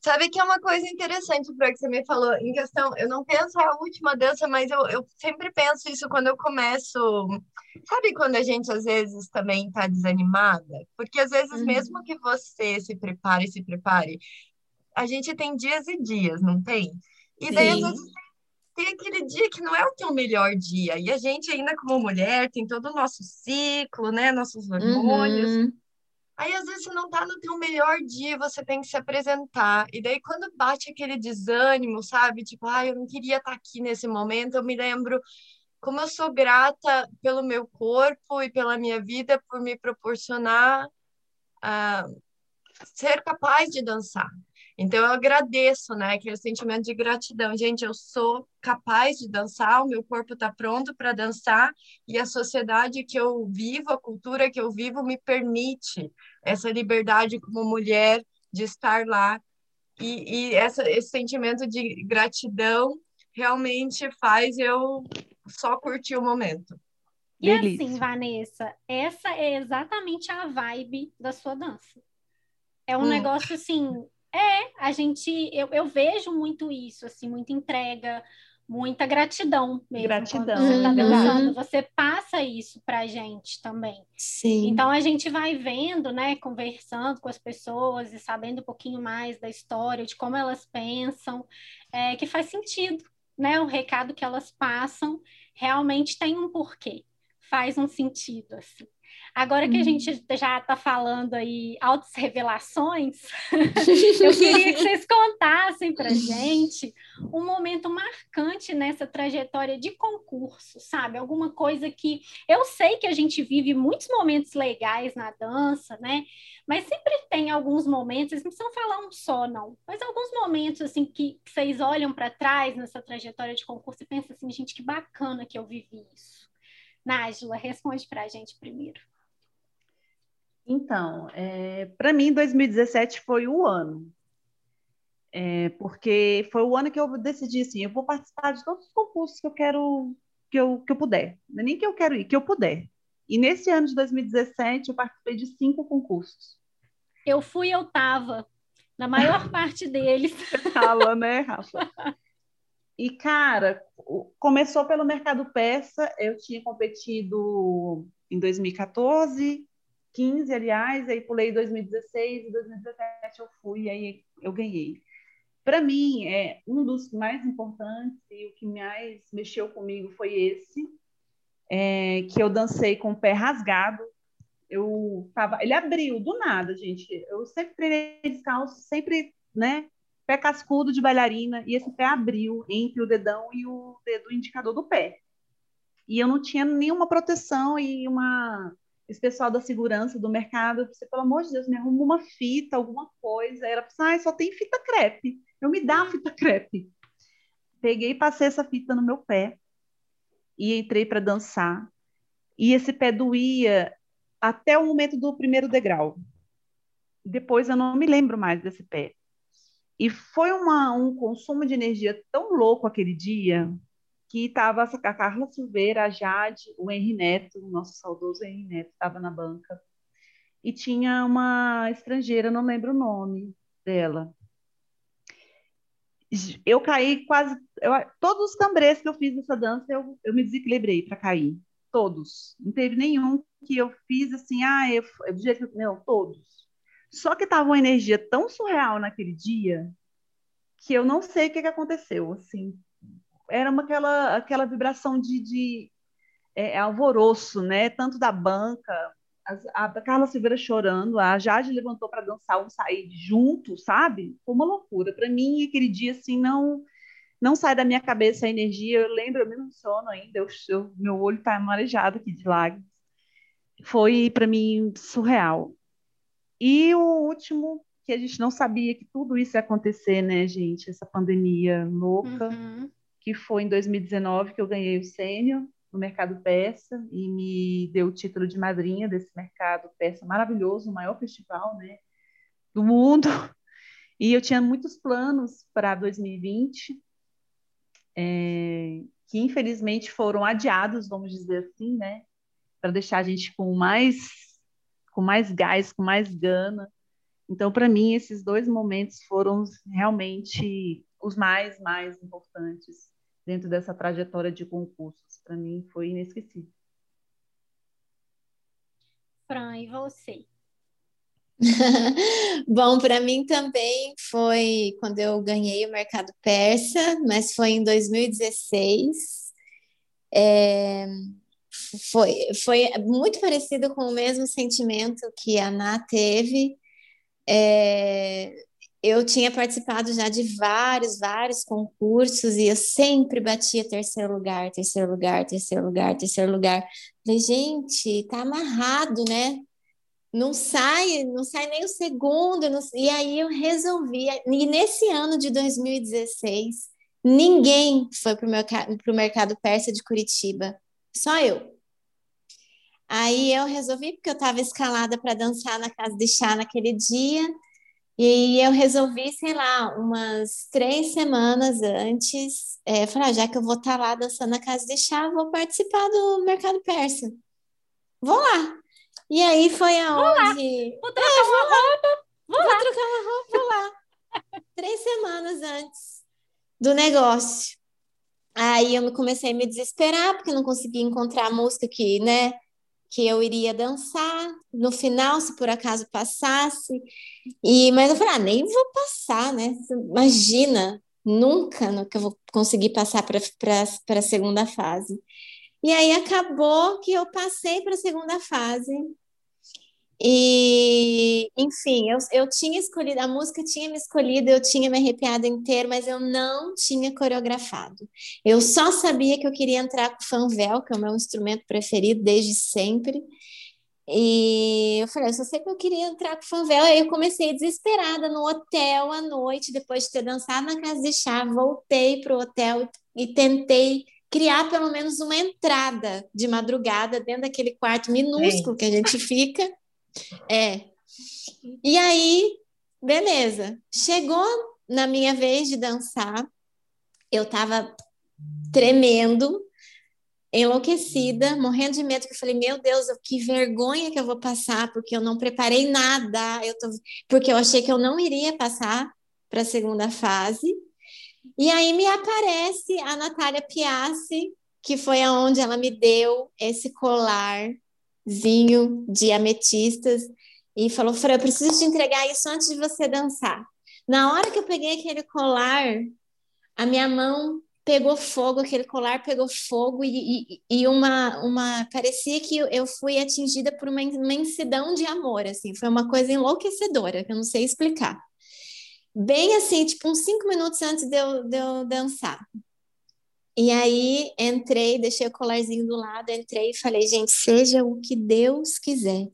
sabe que é uma coisa interessante para que você me falou em questão, eu não penso a última dança, mas eu, eu sempre penso isso quando eu começo. Sabe quando a gente às vezes também está desanimada? Porque às vezes, Uhum. mesmo que você se prepare, se prepare, a gente tem dias e dias, não tem? E daí, às Sim. vezes, tem aquele dia que não é o teu melhor dia. E a gente, ainda como mulher, tem todo o nosso ciclo, né? Nossos hormônios. Uhum. Aí, às vezes, você não tá no teu melhor dia, você tem que se apresentar. E daí, quando bate aquele desânimo, sabe? Tipo, ah, eu não queria estar aqui nesse momento, eu me lembro como eu sou grata pelo meu corpo e pela minha vida por me proporcionar ah, ser capaz de dançar. Então, eu agradeço, né? Aquele sentimento de gratidão. Gente, eu sou capaz de dançar, o meu corpo está pronto para dançar e a sociedade que eu vivo, a cultura que eu vivo, me permite essa liberdade como mulher de estar lá. E, e essa, esse sentimento de gratidão realmente faz eu só curtir o momento. E Delícia. assim, Vanessa, essa é exatamente a vibe da sua dança. É um Hum. negócio assim, é, a gente, eu, eu vejo muito isso, assim, muita entrega, muita gratidão mesmo. Gratidão, Quando você tá dançando, verdade. você passa isso pra gente também. Sim. Então a gente vai vendo, né, conversando com as pessoas e sabendo um pouquinho mais da história, de como elas pensam, é, que faz sentido, né? O recado que elas passam realmente tem um porquê, faz um sentido, assim. Agora que a gente já está falando aí altas revelações, <laughs> eu queria que vocês contassem para gente um momento marcante nessa trajetória de concurso, sabe? Alguma coisa que eu sei que a gente vive muitos momentos legais na dança, né? Mas sempre tem alguns momentos, vocês não precisam falar um só, não, mas alguns momentos assim que vocês olham para trás nessa trajetória de concurso e pensam assim, gente, que bacana que eu vivi isso. Nájila, responde para a gente primeiro. Então, para mim, 2017 foi o ano. É, porque foi o ano que eu decidi assim, eu vou participar de todos os concursos que eu quero, que eu, que eu puder. Não é nem que eu quero ir, que eu puder. E nesse ano de 2017 eu participei de cinco concursos. Eu fui, eu tava na maior <laughs> parte deles. Fala, né, Rafa? E, cara, começou pelo mercado peça, eu tinha competido em 2014, 15, aliás, aí pulei 2016 e 2017 eu fui, aí eu ganhei. Para mim, é um dos mais importantes e o que mais mexeu comigo foi esse, é, que eu dancei com o pé rasgado. Eu tava, ele abriu do nada, gente. Eu sempre treinei descalço, sempre, né, pé cascudo de bailarina e esse pé abriu entre o dedão e o dedo indicador do pé. E eu não tinha nenhuma proteção e uma esse pessoal da segurança do mercado, você, pelo amor de Deus, me arruma uma fita, alguma coisa. Era, ah, só tem fita crepe. Eu me dá a fita crepe. Peguei e passei essa fita no meu pé e entrei para dançar. E esse pé doía até o momento do primeiro degrau. Depois eu não me lembro mais desse pé. E foi uma, um consumo de energia tão louco aquele dia que estava a Carla Silveira, a Jade, o Henri Neto, o nosso saudoso Henri Neto, estava na banca. E tinha uma estrangeira, não lembro o nome dela. Eu caí quase. Eu, todos os cambrês que eu fiz nessa dança, eu, eu me desequilibrei para cair. Todos. Não teve nenhum que eu fiz assim, ah, eu, do jeito que. Não, todos. Só que estava uma energia tão surreal naquele dia que eu não sei o que, que aconteceu. Assim, era uma, aquela, aquela vibração de, de é, alvoroço, né? Tanto da banca, a, a Carla Silveira chorando, a Jade levantou para dançar um sair junto, sabe? Foi uma loucura. Para mim, aquele dia, assim, não não sai da minha cabeça a energia. Eu lembro, eu me emociono ainda, eu, eu, meu olho está marejado aqui de lágrimas. Foi, para mim, surreal. E o último, que a gente não sabia que tudo isso ia acontecer, né, gente? Essa pandemia louca. Uhum que foi em 2019 que eu ganhei o sênior no mercado peça e me deu o título de madrinha desse mercado peça maravilhoso, o maior festival, né, do mundo. E eu tinha muitos planos para 2020, é, que infelizmente foram adiados, vamos dizer assim, né, para deixar a gente com mais com mais gás, com mais gana. Então, para mim, esses dois momentos foram realmente os mais, mais importantes dentro dessa trajetória de concursos. Para mim, foi inesquecível. Fran, e você? <laughs> Bom, para mim também foi quando eu ganhei o mercado persa, mas foi em 2016. É, foi, foi muito parecido com o mesmo sentimento que a Ana teve. É, eu tinha participado já de vários, vários concursos e eu sempre batia terceiro lugar, terceiro lugar, terceiro lugar, terceiro lugar. Falei, gente, tá amarrado, né? Não sai, não sai nem o segundo. Não... E aí eu resolvi. E nesse ano de 2016, ninguém foi para o mercado persa de Curitiba, só eu. Aí eu resolvi, porque eu estava escalada para dançar na casa de chá naquele dia. E eu resolvi, sei lá, umas três semanas antes, é, falar, ah, já que eu vou estar tá lá dançando na casa de chá, vou participar do mercado persa. Vou lá. E aí foi aonde. Vou, vou trocar é, uma roupa. Vou, vou trocar uma roupa, lá. <laughs> três semanas antes do negócio. Aí eu comecei a me desesperar, porque não conseguia encontrar a música que, né? Que eu iria dançar no final, se por acaso passasse. E mas eu falei, ah, nem vou passar, né? Imagina, nunca que eu vou conseguir passar para a segunda fase. E aí acabou que eu passei para a segunda fase e, enfim, eu, eu tinha escolhido, a música tinha me escolhido, eu tinha me arrepiado inteiro, mas eu não tinha coreografado. Eu só sabia que eu queria entrar com o fanvel, que é o meu instrumento preferido desde sempre. E eu falei, eu só sei que eu queria entrar com o fanvel. Aí eu comecei desesperada no hotel à noite, depois de ter dançado na casa de chá, voltei para o hotel e tentei criar pelo menos uma entrada de madrugada dentro daquele quarto minúsculo Sim. que a gente fica. É. E aí, beleza. Chegou na minha vez de dançar, eu tava tremendo, enlouquecida, morrendo de medo, que eu falei, meu Deus, que vergonha que eu vou passar, porque eu não preparei nada, eu tô... porque eu achei que eu não iria passar para a segunda fase. E aí me aparece a Natália Piassi, que foi aonde ela me deu esse colar vinho de ametistas e falou: Fran, eu preciso te entregar isso antes de você dançar. Na hora que eu peguei aquele colar, a minha mão pegou fogo, aquele colar pegou fogo e, e, e uma, uma parecia que eu fui atingida por uma imensidão de amor, assim, foi uma coisa enlouquecedora que eu não sei explicar. Bem assim, tipo uns cinco minutos antes de eu, de eu dançar. E aí entrei, deixei o colarzinho do lado, entrei e falei, gente, seja o que Deus quiser.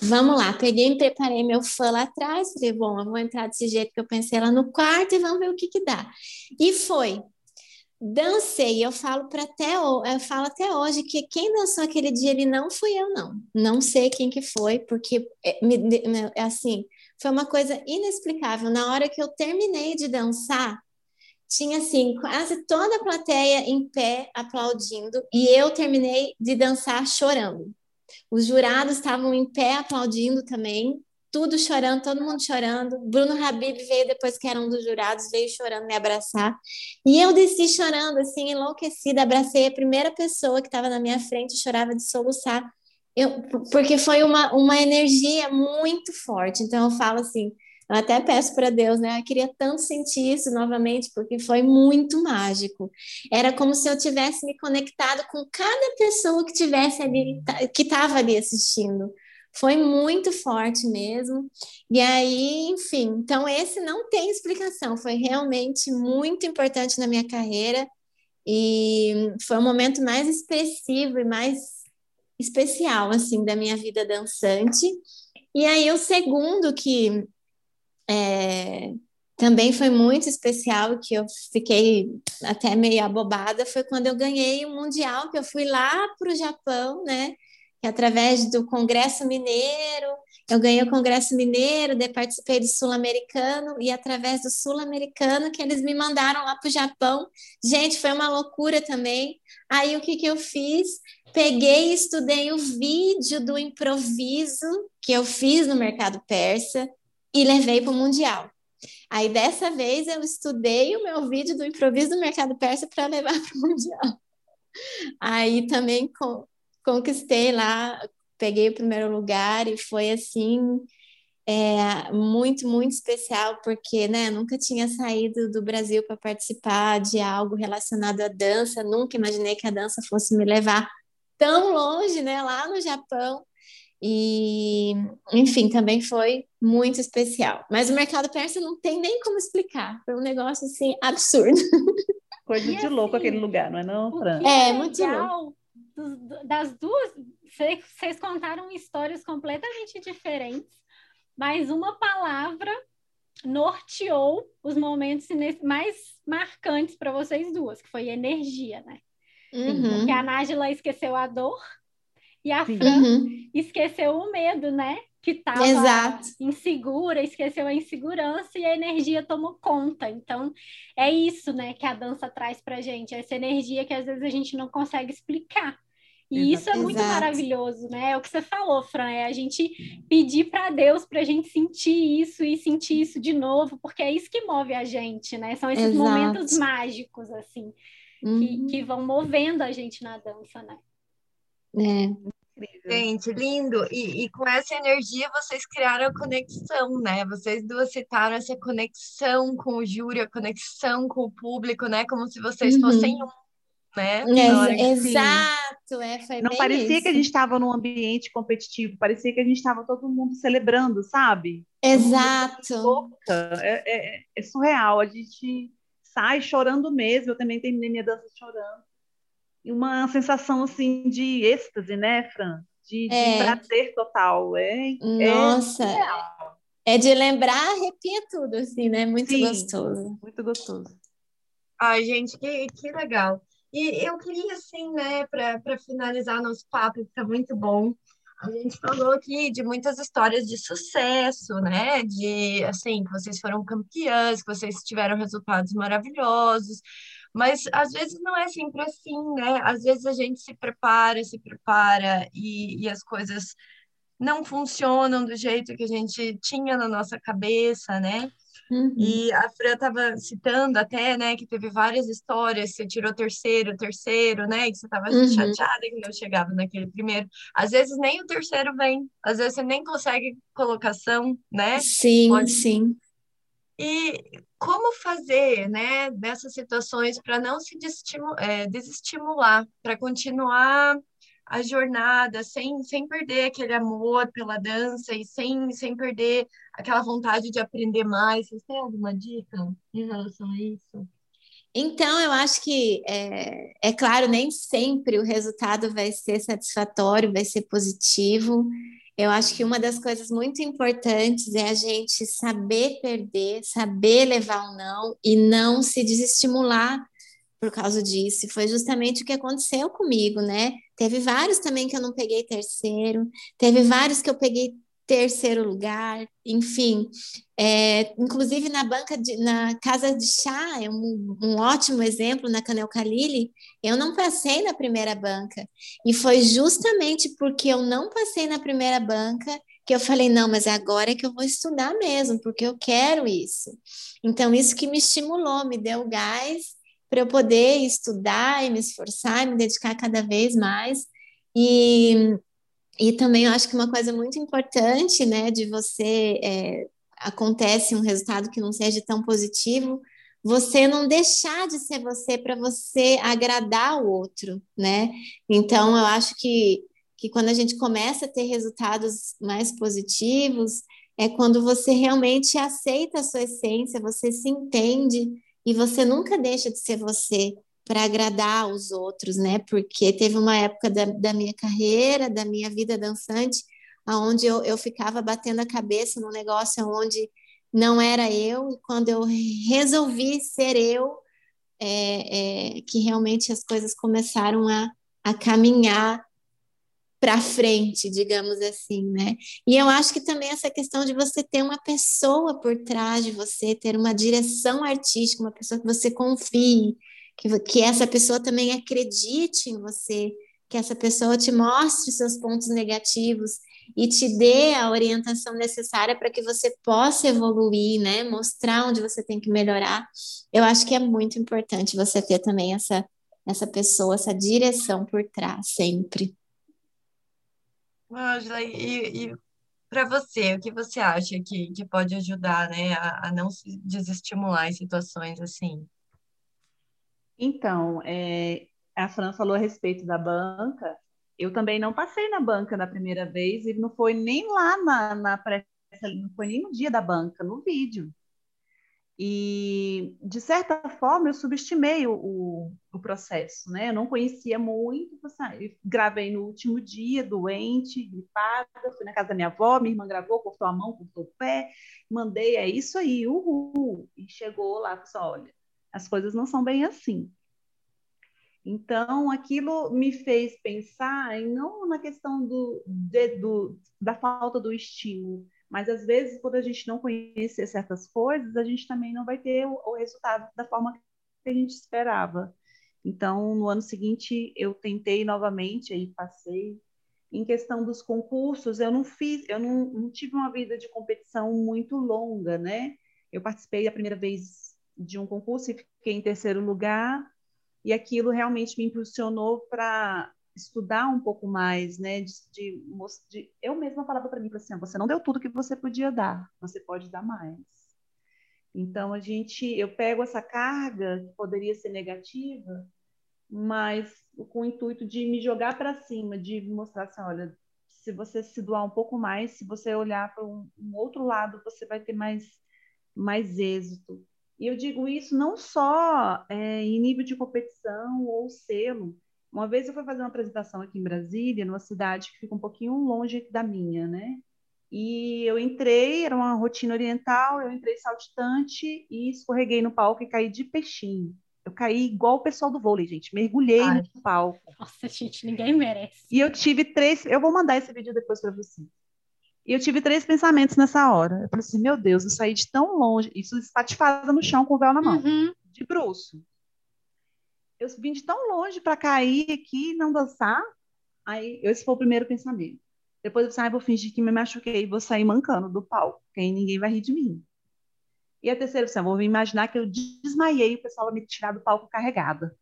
Vamos lá, peguei e preparei meu fã lá atrás, falei, bom, eu vou entrar desse jeito que eu pensei lá no quarto e vamos ver o que que dá. E foi. Dancei, eu falo para até eu falo até hoje que quem dançou aquele dia ele não fui eu não. Não sei quem que foi, porque é, assim, foi uma coisa inexplicável. Na hora que eu terminei de dançar, tinha assim quase toda a plateia em pé aplaudindo e eu terminei de dançar chorando. Os jurados estavam em pé aplaudindo também, tudo chorando, todo mundo chorando. Bruno Habib veio depois que era um dos jurados, veio chorando me abraçar. E eu desci chorando, assim, enlouquecida, abracei a primeira pessoa que estava na minha frente chorava de soluçar. Eu, porque foi uma, uma energia muito forte. Então eu falo assim, eu até peço para Deus, né? Eu queria tanto sentir isso novamente, porque foi muito mágico. Era como se eu tivesse me conectado com cada pessoa que tivesse ali, que estava ali assistindo. Foi muito forte mesmo. E aí, enfim, então esse não tem explicação. Foi realmente muito importante na minha carreira e foi o momento mais expressivo e mais especial assim da minha vida dançante. E aí o segundo que é, também foi muito especial, que eu fiquei até meio abobada, foi quando eu ganhei o Mundial, que eu fui lá para o Japão, né? Que através do Congresso Mineiro, eu ganhei o Congresso Mineiro, daí participei do Sul-Americano, e através do Sul-Americano que eles me mandaram lá para o Japão. Gente, foi uma loucura também. Aí o que, que eu fiz? Peguei e estudei o vídeo do improviso que eu fiz no mercado persa e levei para o Mundial. Aí dessa vez eu estudei o meu vídeo do improviso do mercado persa para levar <laughs> para o Mundial. Aí também conquistei lá, peguei o primeiro lugar e foi assim é, muito, muito especial, porque né, nunca tinha saído do Brasil para participar de algo relacionado à dança, nunca imaginei que a dança fosse me levar tão longe, né, lá no Japão. E, enfim, também foi muito especial. Mas o mercado persa não tem nem como explicar. Foi um negócio assim absurdo. <laughs> Coisa e de assim, louco aquele lugar, não é não, Fran? É, é muito louco. Das duas, vocês contaram histórias completamente diferentes, mas uma palavra norteou os momentos mais marcantes para vocês duas, que foi energia, né? Uhum. Porque a Nájila esqueceu a dor e a Fran uhum. esqueceu o medo, né? Que estava insegura, esqueceu a insegurança e a energia tomou conta. Então, é isso, né, que a dança traz pra gente, essa energia que às vezes a gente não consegue explicar. E Exato. isso é muito Exato. maravilhoso, né? É o que você falou, Fran, é a gente pedir para Deus para a gente sentir isso e sentir isso de novo, porque é isso que move a gente, né? São esses Exato. momentos mágicos, assim, uhum. que, que vão movendo a gente na dança, né? É. Gente, lindo. E, e, com essa energia vocês criaram a conexão, né? Vocês duas citaram essa conexão com o júri, a conexão com o público, né? Como se vocês uhum. fossem um, né? É, exato, é, foi Não parecia isso. que a gente estava num ambiente competitivo, parecia que a gente estava todo mundo celebrando, sabe? Exato. É, é, é surreal, a gente sai chorando mesmo. Eu também terminei minha dança chorando uma sensação assim de êxtase, né, Fran? De, é. de prazer total. É, é Nossa, é, é de lembrar, arrepia tudo, assim, né? Muito Sim, gostoso. Muito gostoso. Ai, gente, que, que legal. E eu queria, assim, né, para finalizar nosso papo, que está muito bom, a gente falou aqui de muitas histórias de sucesso, né? De, assim, que vocês foram campeãs, que vocês tiveram resultados maravilhosos. Mas às vezes não é sempre assim, né? Às vezes a gente se prepara, se prepara e, e as coisas não funcionam do jeito que a gente tinha na nossa cabeça, né? Uhum. E a Fran estava citando até, né, que teve várias histórias, você tirou terceiro, terceiro, né, que você estava uhum. chateada que não chegava naquele primeiro. Às vezes nem o terceiro vem, às vezes você nem consegue colocação, né? Sim, Pode... sim. E como fazer, né, nessas situações para não se é, desestimular, para continuar a jornada sem, sem perder aquele amor pela dança e sem, sem perder aquela vontade de aprender mais. Vocês têm alguma dica em relação a isso? Então, eu acho que, é, é claro, nem sempre o resultado vai ser satisfatório, vai ser positivo. Eu acho que uma das coisas muito importantes é a gente saber perder, saber levar o não e não se desestimular por causa disso. Foi justamente o que aconteceu comigo, né? Teve vários também que eu não peguei terceiro, teve vários que eu peguei terceiro lugar, enfim. É, inclusive na banca, de, na casa de chá, é um, um ótimo exemplo na Canel Kalili, eu não passei na primeira banca. E foi justamente porque eu não passei na primeira banca que eu falei, não, mas agora é que eu vou estudar mesmo, porque eu quero isso. Então, isso que me estimulou, me deu gás para eu poder estudar e me esforçar e me dedicar cada vez mais. E e também eu acho que uma coisa muito importante, né, de você é, acontece um resultado que não seja tão positivo, você não deixar de ser você para você agradar o outro, né? Então eu acho que que quando a gente começa a ter resultados mais positivos, é quando você realmente aceita a sua essência, você se entende e você nunca deixa de ser você para agradar os outros, né? Porque teve uma época da, da minha carreira, da minha vida dançante, onde eu, eu ficava batendo a cabeça num negócio onde não era eu, e quando eu resolvi ser eu, é, é, que realmente as coisas começaram a, a caminhar para frente, digamos assim, né? E eu acho que também essa questão de você ter uma pessoa por trás de você, ter uma direção artística, uma pessoa que você confie, que, que essa pessoa também acredite em você, que essa pessoa te mostre seus pontos negativos e te dê a orientação necessária para que você possa evoluir, né? Mostrar onde você tem que melhorar. Eu acho que é muito importante você ter também essa essa pessoa, essa direção por trás sempre. Angela, e, e para você, o que você acha que, que pode ajudar, né, a, a não se desestimular em situações assim? Então, é, a Fran falou a respeito da banca. Eu também não passei na banca na primeira vez e não foi nem lá na, na não foi nem no dia da banca, no vídeo. E, de certa forma, eu subestimei o, o, o processo, né? Eu não conhecia muito, eu gravei no último dia, doente, gripada, fui na casa da minha avó, minha irmã gravou, cortou a mão, cortou o pé, mandei, é isso aí, uhul! E chegou lá, disse, olha, as coisas não são bem assim. Então, aquilo me fez pensar, e não na questão do, de, do, da falta do estímulo, mas às vezes, quando a gente não conhecer certas coisas, a gente também não vai ter o, o resultado da forma que a gente esperava. Então, no ano seguinte, eu tentei novamente, aí passei. Em questão dos concursos, eu não fiz, eu não, não tive uma vida de competição muito longa, né? Eu participei a primeira vez de um concurso e fiquei em terceiro lugar, e aquilo realmente me impulsionou para estudar um pouco mais, né? De, de, de eu mesma falava para mim assim, ah, você não deu tudo que você podia dar, você pode dar mais. Então a gente, eu pego essa carga que poderia ser negativa, mas com o intuito de me jogar para cima, de mostrar assim, olha, se você se doar um pouco mais, se você olhar para um, um outro lado, você vai ter mais mais êxito. E eu digo isso não só é, em nível de competição ou selo, uma vez eu fui fazer uma apresentação aqui em Brasília, numa cidade que fica um pouquinho longe da minha, né? E eu entrei, era uma rotina oriental, eu entrei saltitante e escorreguei no palco e caí de peixinho. Eu caí igual o pessoal do vôlei, gente. Mergulhei Ai. no palco. Nossa, gente, ninguém merece. E eu tive três. Eu vou mandar esse vídeo depois para você. E eu tive três pensamentos nessa hora. Eu falei assim: meu Deus, eu saí de tão longe. Isso espatifada no chão com o véu na mão. Uhum. De bruxo eu vim de tão longe para cair aqui e não dançar. Aí, esse foi o primeiro pensamento. Depois eu pensei, ah, vou fingir que me machuquei e vou sair mancando do palco, porque aí ninguém vai rir de mim. E a terceira opção, vou me imaginar que eu desmaiei e o pessoal vai me tirar do palco carregada.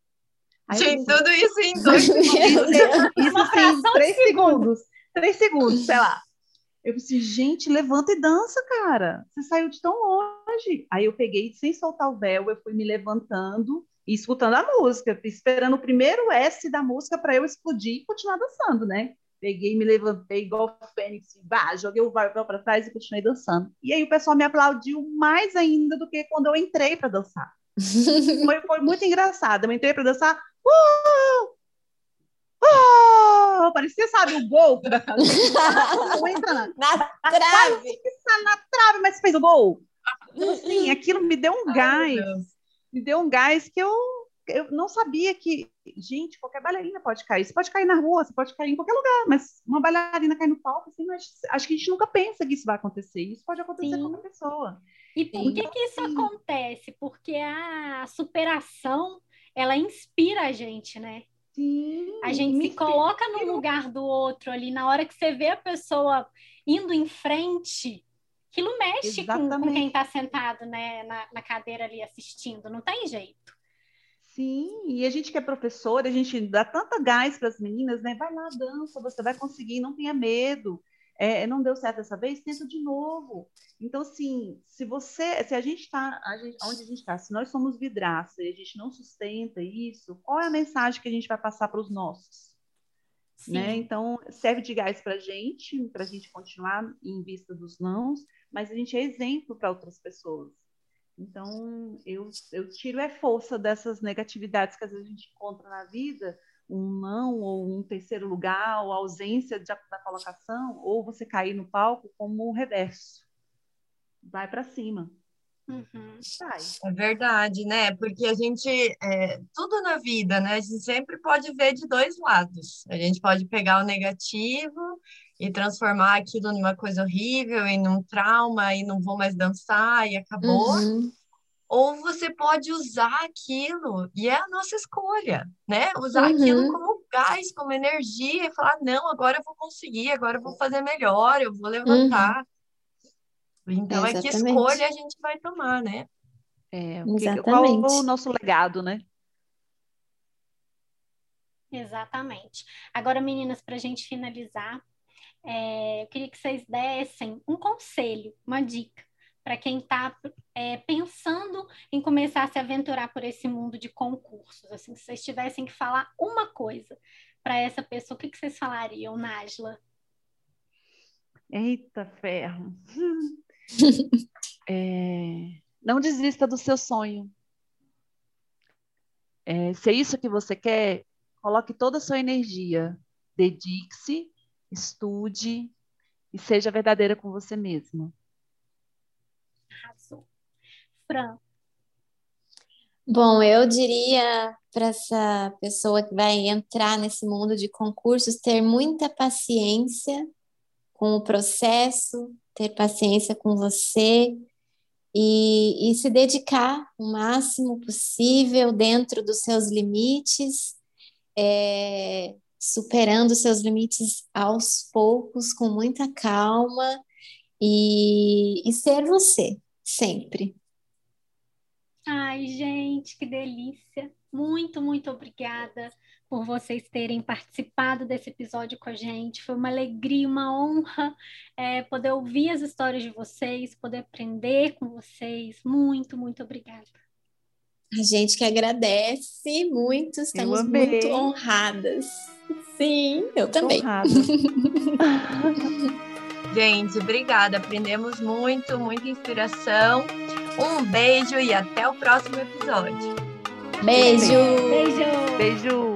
Aí, Gente, tudo isso em dois <laughs> segundos. Isso, assim, três <laughs> segundos. Três segundos, sei lá. Eu pensei, gente, levanta e dança, cara. Você saiu de tão longe. Aí eu peguei, sem soltar o véu, eu fui me levantando e escutando a música, esperando o primeiro S da música para eu explodir e continuar dançando, né? Peguei, me levantei igual o Fênix, bah, joguei o papel para trás e continuei dançando. E aí o pessoal me aplaudiu mais ainda do que quando eu entrei para dançar. <laughs> foi, foi, muito engraçado. Eu entrei para dançar. Uh! Uh! Parecia, sabe, o gol. <laughs> Não entra na, na trave. Na trave, mas fez o gol. Então, assim, aquilo me deu um Ai, gás me deu um gás que eu, eu não sabia que, gente, qualquer bailarina pode cair. Você pode cair na rua, você pode cair em qualquer lugar, mas uma bailarina cair no palco, assim, acho que a gente nunca pensa que isso vai acontecer. Isso pode acontecer Sim. com qualquer pessoa. E por que, que isso acontece? Porque a superação, ela inspira a gente, né? Sim, a gente se coloca no lugar do outro ali, na hora que você vê a pessoa indo em frente, Aquilo mexe com, com, quem está sentado né, na, na cadeira ali assistindo, não tem jeito. Sim, e a gente que é professora, a gente dá tanta gás para as meninas, né? Vai lá, dança, você vai conseguir, não tenha medo. É, não deu certo dessa vez, tenta de novo. Então, assim, se você, se a gente está, onde a gente está, se nós somos vidraça e a gente não sustenta isso, qual é a mensagem que a gente vai passar para os nossos? Né? Então, serve de gás para a gente, para a gente continuar em vista dos nãos, mas a gente é exemplo para outras pessoas. Então, eu, eu tiro é força dessas negatividades que às vezes a gente encontra na vida, um não, ou um terceiro lugar, ou ausência de, da colocação, ou você cair no palco como o reverso. Vai para cima. Uhum. É verdade, né? Porque a gente, é, tudo na vida, né? A gente sempre pode ver de dois lados. A gente pode pegar o negativo e transformar aquilo numa coisa horrível, em um trauma, e não vou mais dançar, e acabou. Uhum. Ou você pode usar aquilo, e é a nossa escolha, né? Usar uhum. aquilo como gás, como energia, e falar: não, agora eu vou conseguir, agora eu vou fazer melhor, eu vou levantar. Uhum. Então, Exatamente. é que escolha a gente vai tomar, né? É, que, qual o nosso legado, né? Exatamente. Agora, meninas, para a gente finalizar, é, eu queria que vocês dessem um conselho, uma dica para quem está é, pensando em começar a se aventurar por esse mundo de concursos. Assim, se vocês tivessem que falar uma coisa para essa pessoa, o que, que vocês falariam, Nájila? Eita ferro! <laughs> é, não desista do seu sonho. É, se é isso que você quer, coloque toda a sua energia, dedique-se, estude e seja verdadeira com você mesma. Arrasou. Fran. Bom, eu diria para essa pessoa que vai entrar nesse mundo de concursos ter muita paciência com o processo, ter paciência com você e, e se dedicar o máximo possível dentro dos seus limites, é, superando seus limites aos poucos, com muita calma e, e ser você, sempre. Ai, gente, que delícia! Muito, muito obrigada por vocês terem participado desse episódio com a gente. Foi uma alegria, uma honra é, poder ouvir as histórias de vocês, poder aprender com vocês. Muito, muito obrigada. A gente que agradece muito, estamos muito honradas. Sim, eu também. <laughs> Gente, obrigada. Aprendemos muito, muita inspiração. Um beijo e até o próximo episódio. Beijo. Beijo. Beijo. beijo.